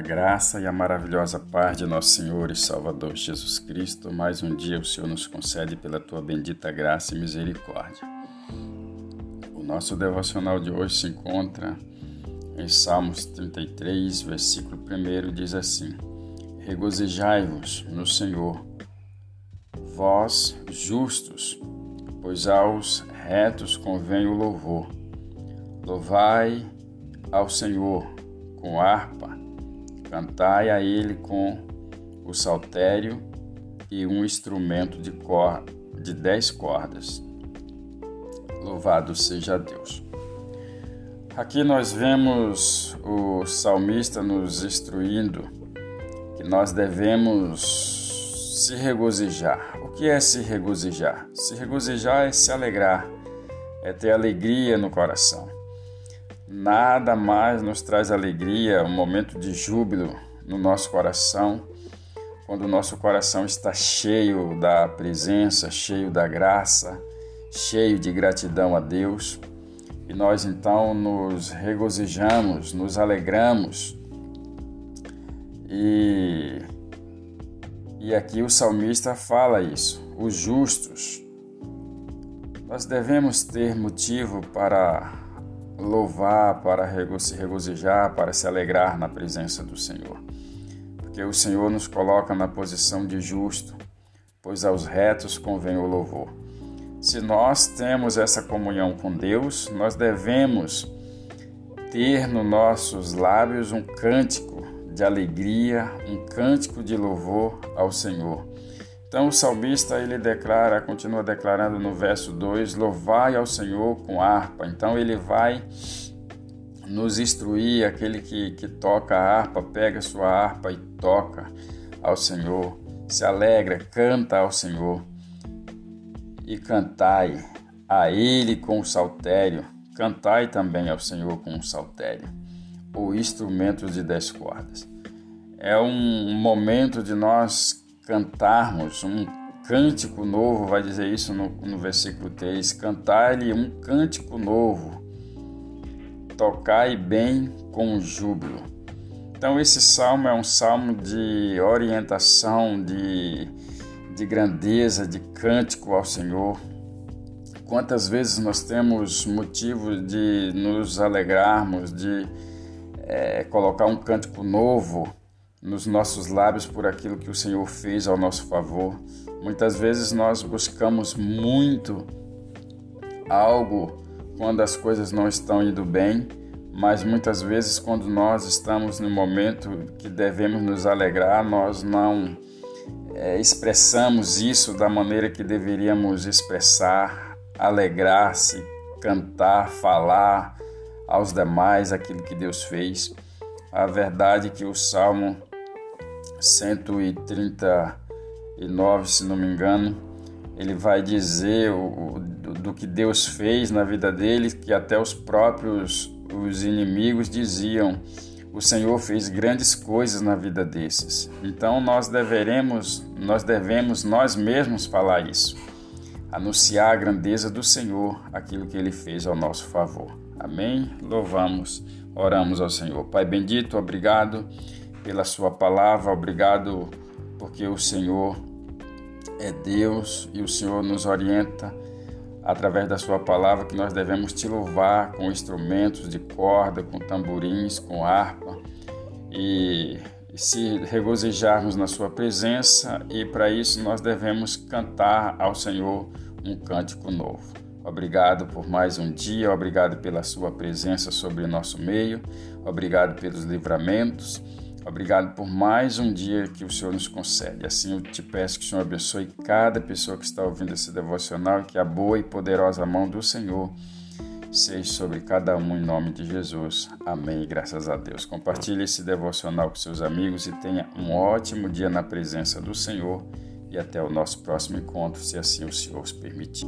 A graça e a maravilhosa paz de nosso Senhor e Salvador Jesus Cristo, mais um dia o Senhor nos concede pela tua bendita graça e misericórdia. O nosso devocional de hoje se encontra em Salmos 33, versículo 1, diz assim: Regozijai-vos no Senhor, vós justos, pois aos retos convém o louvor. Louvai ao Senhor com harpa Cantai a ele com o saltério e um instrumento de, cor, de dez cordas. Louvado seja Deus. Aqui nós vemos o salmista nos instruindo que nós devemos se regozijar. O que é se regozijar? Se regozijar é se alegrar, é ter alegria no coração. Nada mais nos traz alegria, um momento de júbilo no nosso coração, quando o nosso coração está cheio da presença, cheio da graça, cheio de gratidão a Deus. E nós então nos regozijamos, nos alegramos. E, e aqui o salmista fala isso. Os justos, nós devemos ter motivo para louvar, para se regozijar, para se alegrar na presença do Senhor. Porque o Senhor nos coloca na posição de justo, pois aos retos convém o louvor. Se nós temos essa comunhão com Deus, nós devemos ter nos nossos lábios um cântico de alegria, um cântico de louvor ao Senhor. Então o salmista ele declara, continua declarando no verso 2: Louvai ao Senhor com harpa. Então ele vai nos instruir, aquele que, que toca a harpa, pega sua harpa e toca ao Senhor, se alegra, canta ao Senhor. E cantai a Ele com o saltério, cantai também ao Senhor com o saltério, ou instrumentos de dez cordas. É um momento de nós cantarmos um cântico novo, vai dizer isso no, no versículo 3: cantar-lhe um cântico novo, tocai bem com júbilo. Então, esse salmo é um salmo de orientação, de, de grandeza, de cântico ao Senhor. Quantas vezes nós temos motivo de nos alegrarmos, de é, colocar um cântico novo nos nossos lábios por aquilo que o Senhor fez ao nosso favor. Muitas vezes nós buscamos muito algo quando as coisas não estão indo bem, mas muitas vezes quando nós estamos no momento que devemos nos alegrar, nós não é, expressamos isso da maneira que deveríamos expressar, alegrar-se, cantar, falar aos demais aquilo que Deus fez. A verdade é que o Salmo 139, se não me engano, ele vai dizer o, do, do, que Deus fez na vida dele, que até os próprios os inimigos diziam: o Senhor fez grandes coisas na vida desses. Então nós deveremos, nós devemos nós mesmos falar isso, anunciar a grandeza do Senhor, aquilo que ele fez ao nosso favor. Amém? Louvamos, oramos ao Senhor. Pai bendito, obrigado pela Sua palavra, obrigado porque o Senhor é Deus e o Senhor nos orienta através da Sua palavra que nós devemos te louvar com instrumentos de corda, com tamborins, com harpa e se regozijarmos na Sua presença e para isso nós devemos cantar ao Senhor um cântico novo. Obrigado por mais um dia, obrigado pela Sua presença sobre o nosso meio, obrigado pelos livramentos. Obrigado por mais um dia que o Senhor nos concede. Assim eu te peço que o Senhor abençoe cada pessoa que está ouvindo esse devocional e que a boa e poderosa mão do Senhor seja sobre cada um em nome de Jesus. Amém. Graças a Deus. Compartilhe esse devocional com seus amigos e tenha um ótimo dia na presença do Senhor. E até o nosso próximo encontro, se assim o Senhor os permitir.